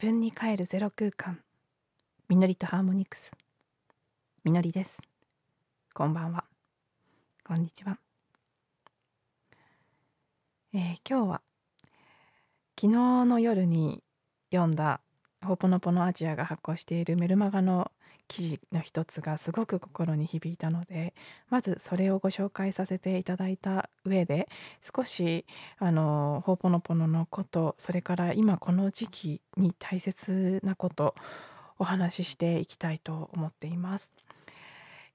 分に帰るゼロ空間。みのりとハーモニクス。みのりです。こんばんは。こんにちは、えー、今日は昨日の夜に読んだホーポノポのアジアが発行しているメルマガの記事の一つがすごく心に響いたのでまずそれをご紹介させていただいた上で少しあのホーポノポノのことそれから今この時期に大切なことお話ししていきたいと思っています。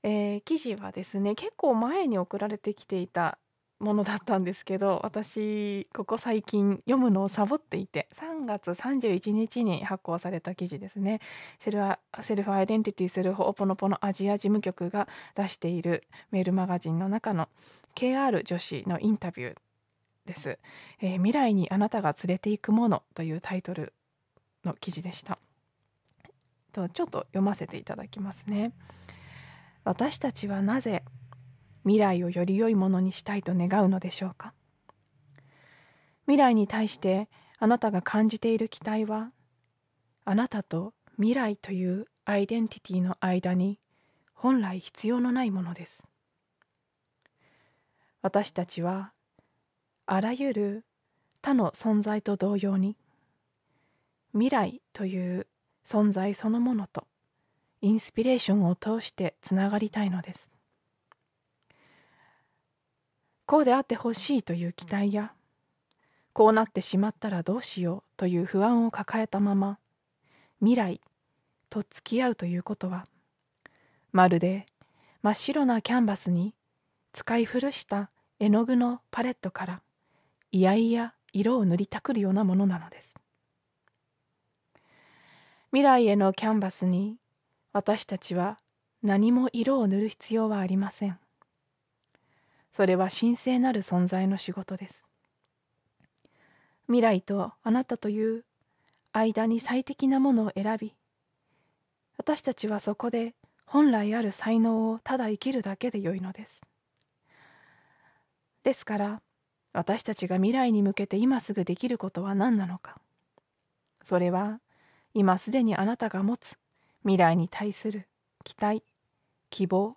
えー、記事はですね結構前に送られてきていたものだったんですけど私ここ最近読むのをサボっていて3月31日に発行された記事ですね。セルセルフアイデンティティするホーポノポのアジア事務局が出しているメールマガジンの中の KR 女子のインタビューです、えー、未来にあなたが連れて行くものというタイトルの記事でした。とちょっと読ませていただきますね。私たちはなぜ未来をより良いものにしたいと願うのでしょうか？未来に対してあなたが感じている期待はあなたと未来というアイデンティティの間に本来必要のないものです。私たちはあらゆる他の存在と同様に未来という存在そのものとインスピレーションを通してつながりたいのです。こうであってほしいという期待やこうなってしまったらどうしようという不安を抱えたまま未来と付き合うということはまるで真っ白なキャンバスに使い古した絵の具のパレットからいやいや色を塗りたくるようなものなのです。未来へのキャンバスに私たちは何も色を塗る必要はありません。それは神聖なる存在の仕事です。未来とあなたという間に最適なものを選び私たちはそこで本来ある才能をただ生きるだけでよいのです。ですから私たちが未来に向けて今すぐできることは何なのか。それは今すでにあなたが持つ未来に対する期待希望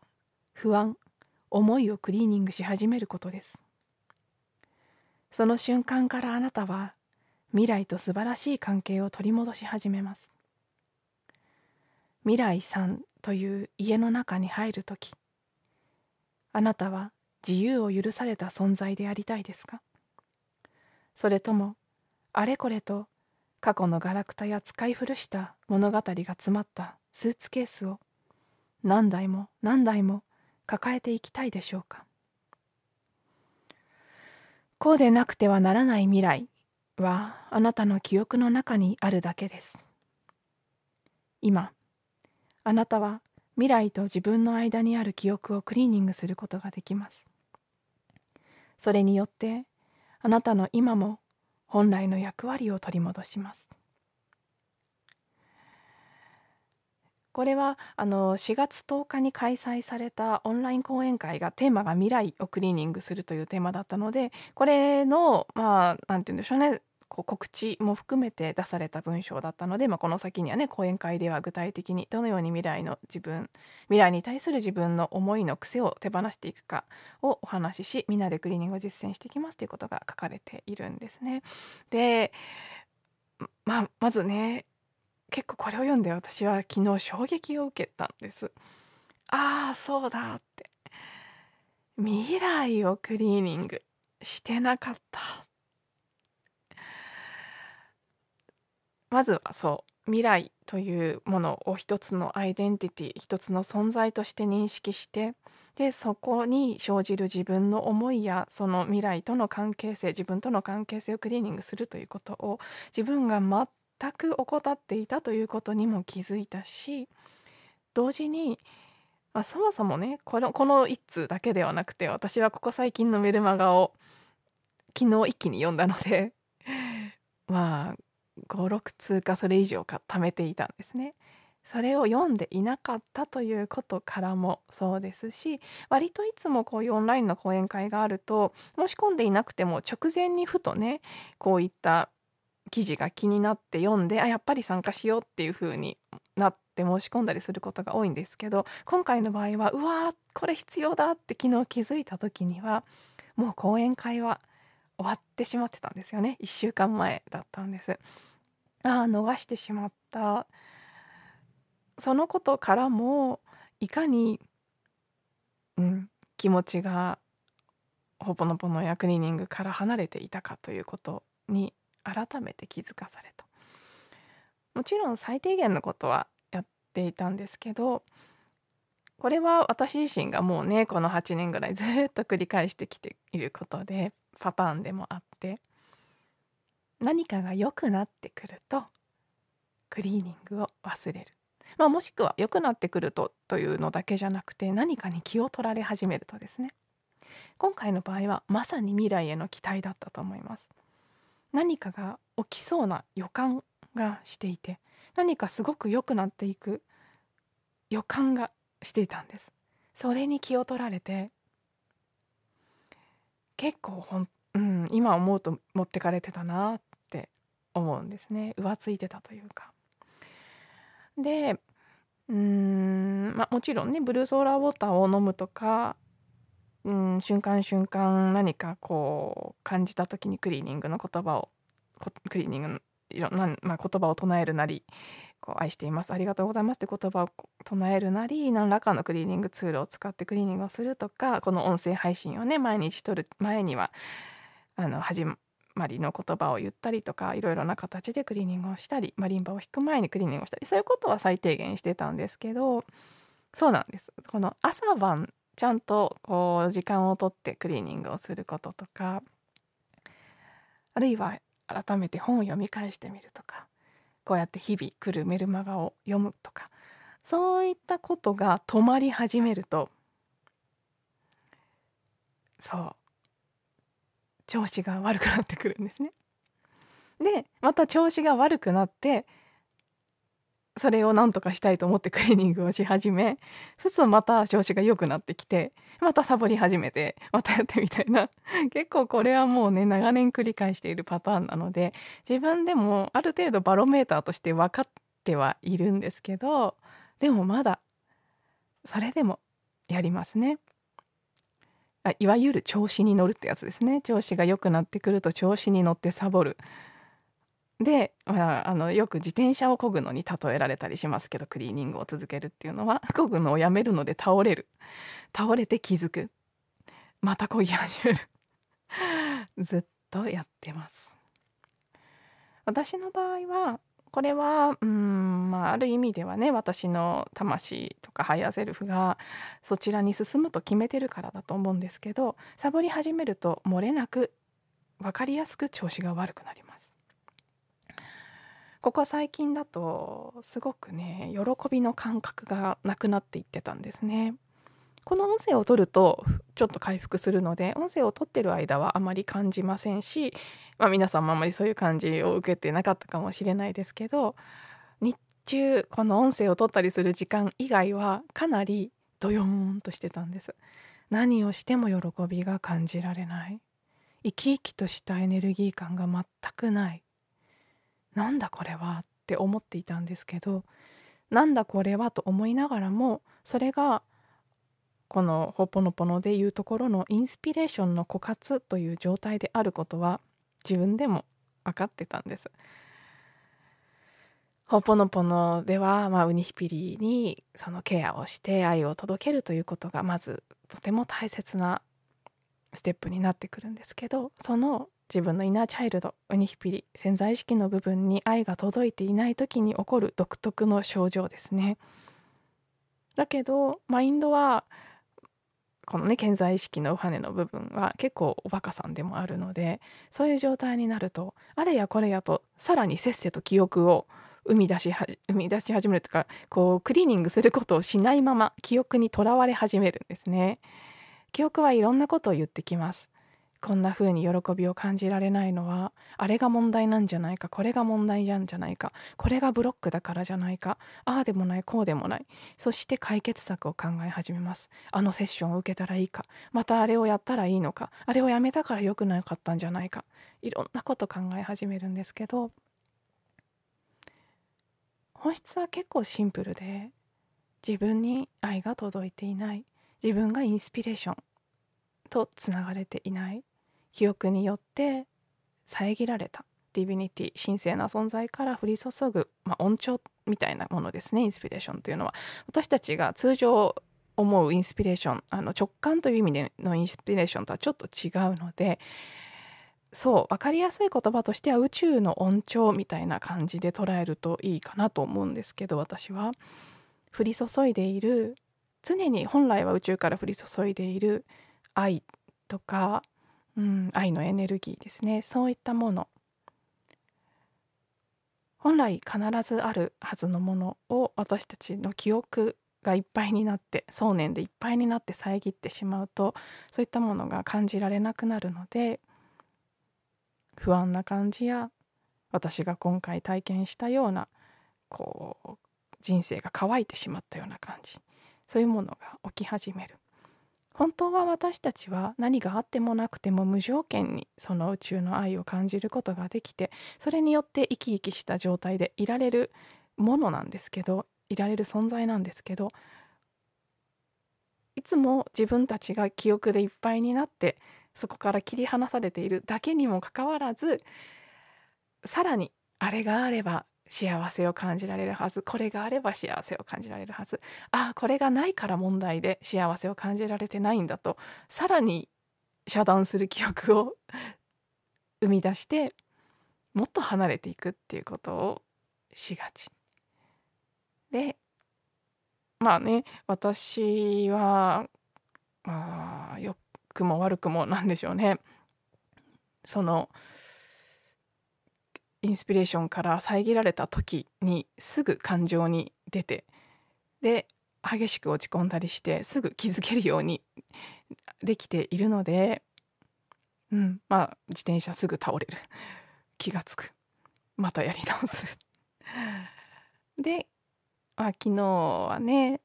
不安思いをクリーニングし始めることです。その瞬間からあなたは未来と素晴らしい関係を取り戻し始めます。未来さんという家の中に入る時あなたは自由を許された存在でありたいですか？それともあれこれと過去のガラクタや使い古した物語が詰まったスーツケースを何台も何台も抱えていきたいでしょうか。こうでなくてはならない未来はあなたの記憶の中にあるだけです。今あなたは未来と自分の間にある記憶をクリーニングすることができます。それによってあなたの今も本来の役割を取り戻します。これはあの4月10日に開催されたオンライン講演会がテーマが未来をクリーニングするというテーマだったのでこれのまあ何て言うんでしょうねこう告知も含めて出された文章だったので、まあ、この先にはね講演会では具体的にどのように未来の自分未来に対する自分の思いの癖を手放していくかをお話ししみんなでクリーニングを実践していきますということが書かれているんですね。でま、まずね結構これを読んで私は昨日衝撃を受けたんです。ああそうだって未来をクリーニングしてなかったまずはそう未来というものを一つのアイデンティティ一つの存在として認識してでそこに生じる自分の思いやその未来との関係性自分との関係性をクリーニングするということを自分が全く怠っていたということにも気づいたし同時に、まあ、そもそもねこのこの1通だけではなくて私はここ最近のメルマガを昨日一気に読んだので まあ56通かそれ以上か貯めていたんですね。それを読んでいなかったということからもそうですし割といつもこういうオンラインの講演会があると申し込んでいなくても直前にふとねこういった記事が気になって読んであやっぱり参加しようっていう風になって申し込んだりすることが多いんですけど今回の場合はうわーこれ必要だって昨日気づいた時にはもう講演会は終わってしまってたんですよね。1週間前だったんです。ああ逃してしまった。そのことからもいかに、うん、気持ちがほぽのぽのやクリーニングから離れていたかということに改めて気づかされた。もちろん最低限のことはやっていたんですけどこれは私自身がもうねこの8年ぐらいずっと繰り返してきていることでパターンでもあって何かが良くなってくるとクリーニングを忘れる、まあ、もしくは良くなってくるとというのだけじゃなくて何かに気を取られ始めるとですね。今回の場合はまさに未来への期待だったと思います。何かが起きそうな予感がしていて何かすごく良くなっていく予感がしていたんです。それに気を取られて結構ほん、うん、今思うと持ってかれてたなって思うんですね。浮ついてたというか。でうんまあもちろんねブルーソーラーウォーターを飲むとかうん瞬間瞬間何かこう感じた時にクリーニングの言葉をクリーニングのいろんな、まあ、言葉を唱えるなりこう愛しています。ありがとうございますって言葉を唱えるなり何らかのクリーニングツールを使ってクリーニングをす。るとかこの音声配信をね毎日撮る前にはあの始まりの言葉を言ったりとかいろいろな形でクリーニングをしたりマリンバを弾く前にクリーニングをしたりそういうことは最低限してたんですけどそうなんです。この朝晩ちゃんとこう時間をとってクリーニングをすることとかあるいは改めて本を読み返してみるとかこうやって日々来るメルマガを読むとかそういったことが止まり始めるとそう調子が悪くなってくるんですね。でまた調子が悪くなってそれを何とかしたいと思ってクリーニングをし始めそうするとまた調子が良くなってきてまたサボり始めてまたやってみたいな。結構これはもうね長年繰り返しているパターンなので自分でもある程度バロメーターとして分かってはいるんですけどでもまだそれでもやりますね。あいわゆる調子に乗るってやつですね。調子が良くなってくると調子に乗ってサボる。で、まあ、あのよく自転車を漕ぐのに例えられたりしますけどクリーニングを続けるっていうのは 漕ぐのをやめるので倒れる。倒れて気づく。また漕ぎ始める。ずっとやってます。私の場合はこれはうん、まあ、ある意味ではね私の魂とかハイヤーセルフがそちらに進むと決めてるからだと思うんですけどサボり始めると漏れなく分かりやすく調子が悪くなります。ここ最近だとすごくね喜びの感覚がなくなっていってたんですね。この音声を取るとちょっと回復するので音声を取ってる間はあまり感じませんし、まあ、皆さんもあまりそういう感じを受けてなかったかもしれないですけど日中この音声を取ったりする時間以外はかなりドヨーンとしてたんです。何をしても喜びが感じられない生き生きとしたエネルギー感が全くないなんだこれはって思っていたんですけどなんだこれはと思いながらもそれがこのほぽのぽのでいうところのインスピレーションの枯渇という状態であることは自分でも分かってたんです。ほぽのぽのでは、まあ、ウニヒピリにそのケアをして愛を届けるということがまずとても大切なステップになってくるんですけどその自分のイナーチャイルドウニヒピリ潜在意識の部分に愛が届いていない時に起こる独特の症状ですね。だけどマインドはこのね潜在意識の右羽の部分は結構おバカさんでもあるのでそういう状態になるとあれやこれやとさらにせっせと記憶を生み出し生み出し始めるというかこうクリーニングすることをしないまま記憶にとらわれ始めるんですね。記憶はいろんなことを言ってきます。こんな風に喜びを感じられないのはあれが問題なんじゃないかこれが問題なんじゃないかこれがブロックだからじゃないかああでもないこうでもないそして解決策を考え始めます。あのセッションを受けたらいいかまたあれをやったらいいのかあれをやめたから良くなかったんじゃないかいろんなこと考え始めるんですけど本質は結構シンプルで自分に愛が届いていない自分がインスピレーションとつながれていない。記憶によって遮られた。ディビニティ神聖な存在から降り注ぐ、まあ、音調みたいなものですね。インスピレーションというのは。私たちが通常思うインスピレーションあの直感という意味でのインスピレーションとはちょっと違うのでそう分かりやすい言葉としては宇宙の音調みたいな感じで捉えるといいかなと思うんですけど私は。降り注いでいる。常に本来は宇宙から降り注いでいる。愛とか、うん、愛のエネルギーですね。そういったもの。本来必ずあるはずのものを私たちの記憶がいっぱいになって想念でいっぱいになって遮ってしまうとそういったものが感じられなくなるので不安な感じや私が今回体験したようなこう人生が乾いてしまったような感じ。そういうものが起き始める。本当は私たちは何があってもなくても無条件にその宇宙の愛を感じることができてそれによって生き生きした状態でいられるものなんですけどいられる存在なんですけどいつも自分たちが記憶でいっぱいになってそこから切り離されているだけにもかかわらずさらにあれがあれば幸せを感じられるはず。これがあれば幸せを感じられるはず。ああこれがないから問題で幸せを感じられてないんだと。さらに遮断する記憶を生み出してもっと離れていくっていうことをしがち。でまあね私はまあ良くも悪くもなんでしょうね。そのインスピレーションから遮られた時にすぐ感情に出てで激しく落ち込んだりしてすぐ気づけるように できているので、うん、まあ自転車すぐ倒れる。気がつく。またやり直す。であ昨日はね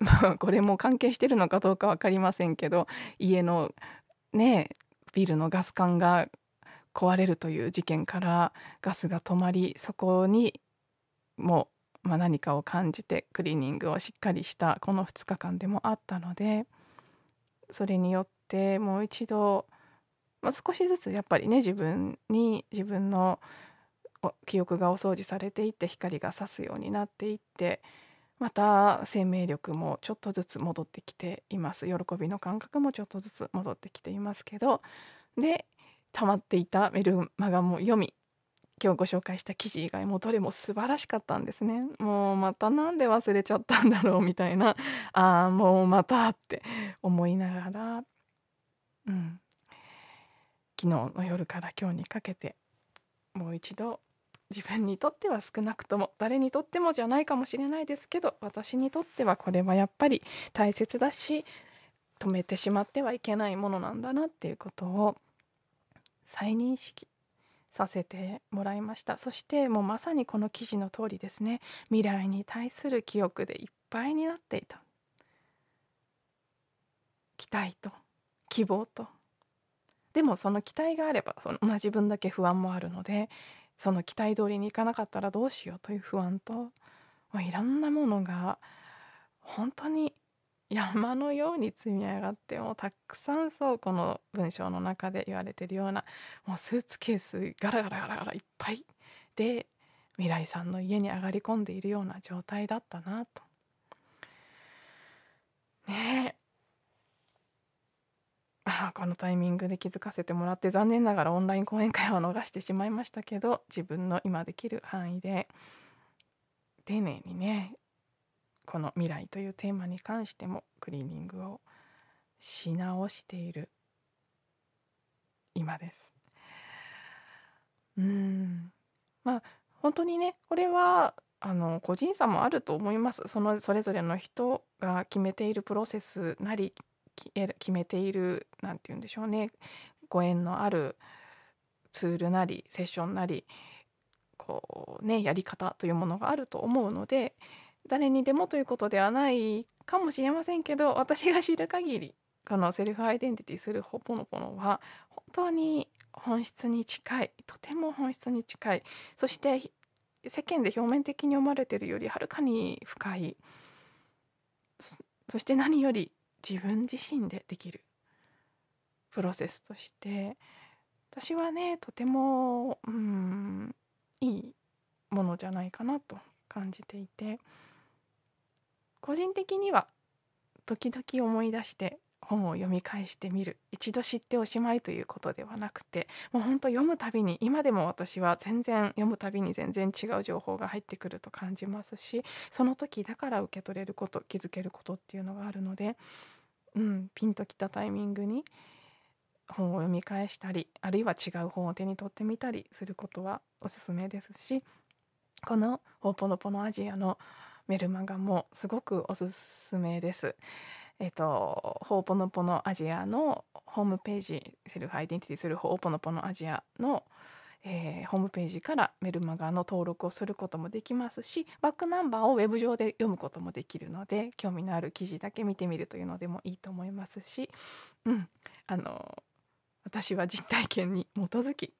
まあこれも関係してるのかどうか分かりませんけど家のねビルのガス管が壊れるという事件からガスが止まりそこにもう、まあ、何かを感じてクリーニングをしっかりしたこの2日間でもあったのでそれによってもう一度、まあ、少しずつやっぱりね自分に自分の記憶がお掃除されていって光が差すようになっていってまた生命力もちょっとずつ戻ってきています。喜びの感覚もちょっとずつ戻ってきていますけどで溜まっていたメルマガも読み今日ご紹介した記事以外もどれも素晴らしかったんですね。もうまた何で忘れちゃったんだろうみたいな。ああもうまたって思いながら。うん。昨日の夜から今日にかけてもう一度自分にとっては少なくとも誰にとってもじゃないかもしれないですけど私にとってはこれはやっぱり大切だし止めてしまってはいけないものなんだなっていうことを再認識させてもらいました。そしてもうまさにこの記事の通りですね。未来に対する記憶でいっぱいになっていた。期待と希望と。でもその期待があればその同じ分だけ不安もあるのでその期待通りにいかなかったらどうしようという不安と、まあ、いろんなものが本当に山のように積み上がってもうたくさんそうこの文章の中で言われてるようなもうスーツケースガラガラガラガラいっぱいで未来さんの家に上がり込んでいるような状態だったなと。ねえあこのタイミングで気づかせてもらって残念ながらオンライン講演会は逃してしまいましたけど自分の今できる範囲で丁寧にねこの未来というテーマに関してもクリーニングをし直している今です。うん。まあ本当にねこれはあの個人差もあると思います。そのそれぞれの人が決めているプロセスなり決めている何て言うんでしょうね。ご縁のあるツールなりセッションなりこうねやり方というものがあると思うので誰にでもということではないかもしれませんけど私が知る限りこのセルフアイデンティティするほぽのぽのは本当に本質に近いとても本質に近い。そして世間で表面的に思われてるよりはるかに深い。そして何より自分自身でできるプロセスとして私はねとてもうんいいものじゃないかなと感じていて。個人的には時々思い出して本を読み返してみる。一度知っておしまいということではなくてもうほんと読むたびに今でも私は全然読むたびに全然違う情報が入ってくると感じますしその時だから受け取れること気づけることっていうのがあるので、うん、ピンときたタイミングに本を読み返したりあるいは違う本を手に取ってみたりすることはおすすめですしこの「ホーポノポノアジア」のメルマガもすごくおすすめです。えっと、ホーポノポノアジアのホームページセルフアイデンティティするホーポノポノアジアの、えー、ホームページからメルマガの登録をすることもできますしバックナンバーをウェブ上で読むこともできるので興味のある記事だけ見てみるというのでもいいと思いますし、うん、あの私は実体験に基づき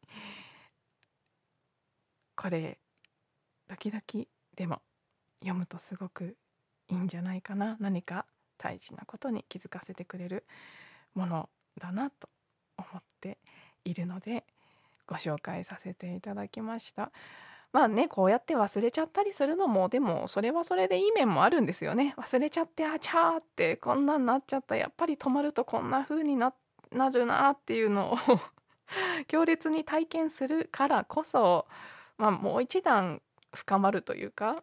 これ時々でも読むとすごくいいんじゃないかな何か大事なことに気づかせてくれるものだなと思っているのでご紹介させていただきました。まあねこうやって忘れちゃったりするのもでもそれはそれでいい面もあるんですよね。忘れちゃってあちゃーってこんなんなっちゃったやっぱり止まるとこんな風にななるなっていうのを 強烈に体験するからこそ、まあ、もう一段深まるというか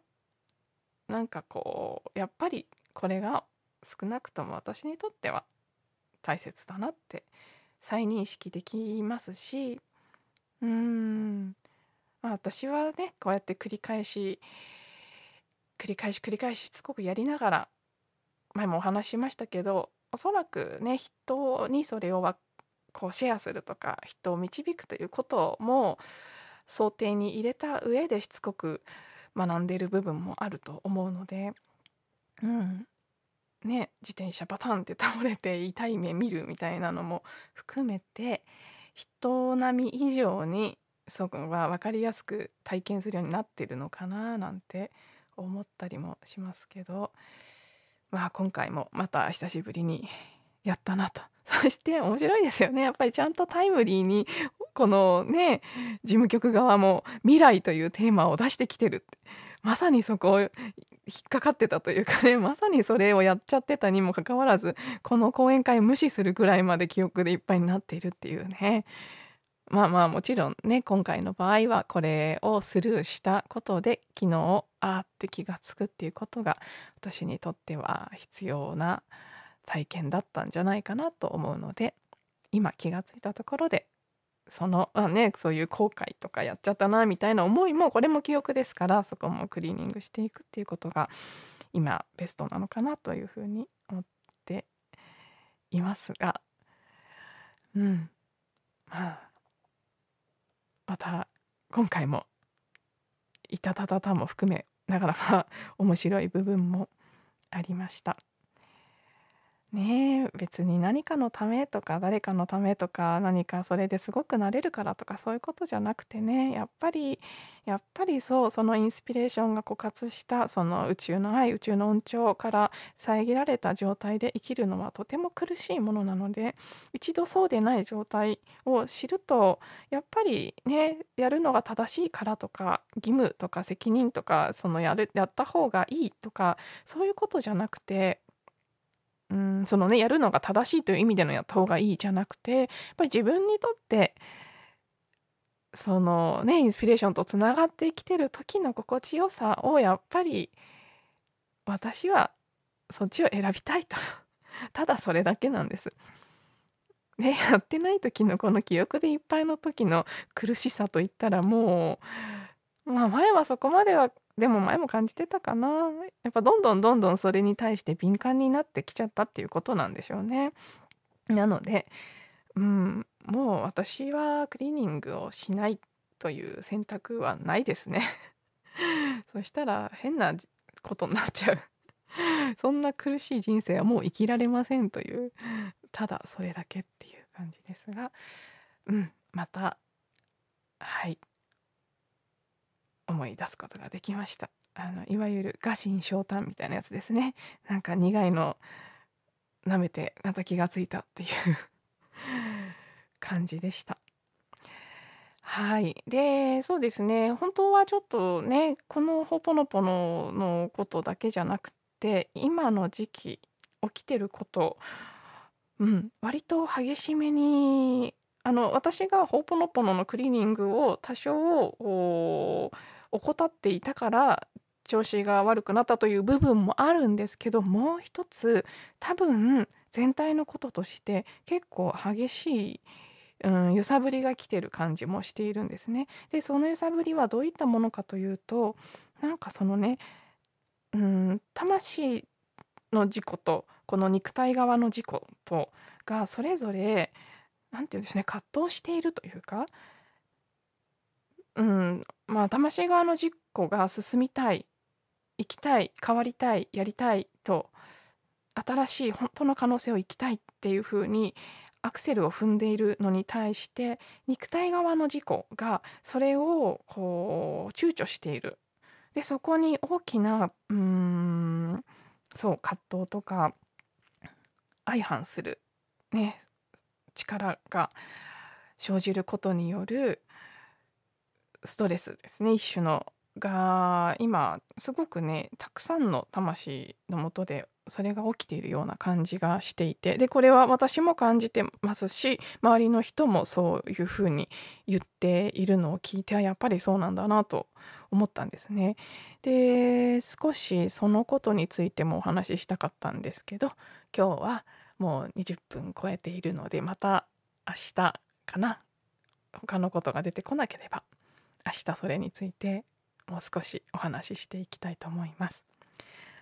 なんかこうやっぱりこれが少なくとも私にとっては大切だなって再認識できますしうーん、まあ、私はねこうやって繰り返し繰り返し繰り返ししつこくやりながら前もお話ししましたけどおそらくね人にそれをこうシェアするとか人を導くということも想定に入れた上でしつこく学んでる部分もあると思うので、うん、ね自転車バタンって倒れて痛い目見るみたいなのも含めて人並み以上にそこは分かりやすく体験するようになってるのかななんて思ったりもしますけどまあ今回もまた久しぶりにやったなと。そして面白いですよね。やっぱりちゃんとタイムリーにこのね事務局側も未来というテーマを出してきてるって。まさにそこを引っかかってたというかねまさにそれをやっちゃってたにもかかわらずこの講演会を無視するぐらいまで記憶でいっぱいになっているっていうね。まあまあもちろんね今回の場合はこれをスルーしたことで昨日あーって気が付くっていうことが私にとっては必要な体験だったんじゃないかなと思うので今気が付いたところでそのあねそういう後悔とかやっちゃったなみたいな思いもこれも記憶ですからそこもクリーニングしていくっていうことが今ベストなのかなというふうに思っていますがうんまあまた今回もいたたたたも含めながら面白い部分もありました。ねえ、別に何かのためとか誰かのためとか何かそれですごくなれるからとかそういうことじゃなくてねやっぱりやっぱりそうそのインスピレーションが枯渇したその宇宙の愛宇宙の恩寵から遮られた状態で生きるのはとても苦しいものなので一度そうでない状態を知るとやっぱりねやるのが正しいからとか義務とか責任とかそのやるやった方がいいとかそういうことじゃなくてうん、そのねやるのが正しいという意味でのやった方がいいじゃなくてやっぱり自分にとってそのねインスピレーションとつながって生きてる時の心地よさをやっぱり私はそっちを選びたいと ただそれだけなんです。ねやってない時のこの記憶でいっぱいの時の苦しさといったらもうまあ前はそこまではでも前も感じてたかなやっぱどんどんどんどんそれに対して敏感になってきちゃったっていうことなんでしょうね。なので、うん、もう私はクリーニングをしないという選択はないですね。そしたら変なことになっちゃう。そんな苦しい人生はもう生きられませんというただそれだけっていう感じですが、うん、またはい思い出すことができました。あのいわゆる「臥薪嘗胆」みたいなやつですね。なんか苦いの舐めてまた気がついたっていう 感じでした。はい。で、そうですね、本当はちょっとね、このほぽのぽののことだけじゃなくて、今の時期起きてること、うん、割と激しめに、あの、私がほぽのぽののクリーニングを多少、怠っていたから、調子が悪くなったという部分もあるんですけど、もう一つ、多分全体のこととして結構激しいうん、揺さぶりが来てる感じもしているんですね。でその揺さぶりはどういったものかというとなんかそのね、うん、魂の事故とこの肉体側の事故とがそれぞれ何て言うんですね葛藤しているというか、うん、まあ魂側の事故が進みたい生きたい変わりたいやりたいと新しい本当の可能性を生きたいっていうふうにアクセルを踏んでいるのに対して肉体側の事故がそれをこう躊躇している。でそこに大きなうんそう葛藤とか相反する、ね、力が生じることによるストレスですね一種のが今すごくねたくさんの魂のもとでそれが起きているような感じがしていてでこれは私も感じてますし周りの人もそういうふうに言っているのを聞いてやっぱりそうなんだなと思ったんですね。で少しそのことについてもお話ししたかったんですけど今日はもう20分超えているのでまた明日かな他のことが出てこなければ明日それについてもう少しお話ししていきたいと思います。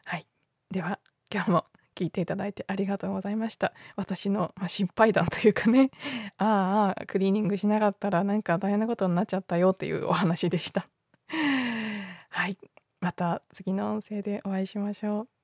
はい、では今日も聞いていただいてありがとうございました。私の、まあ、心配談というかね、ああ、クリーニングしなかったらなんか大変なことになっちゃったよっていうお話でした。はい、また次の音声でお会いしましょう。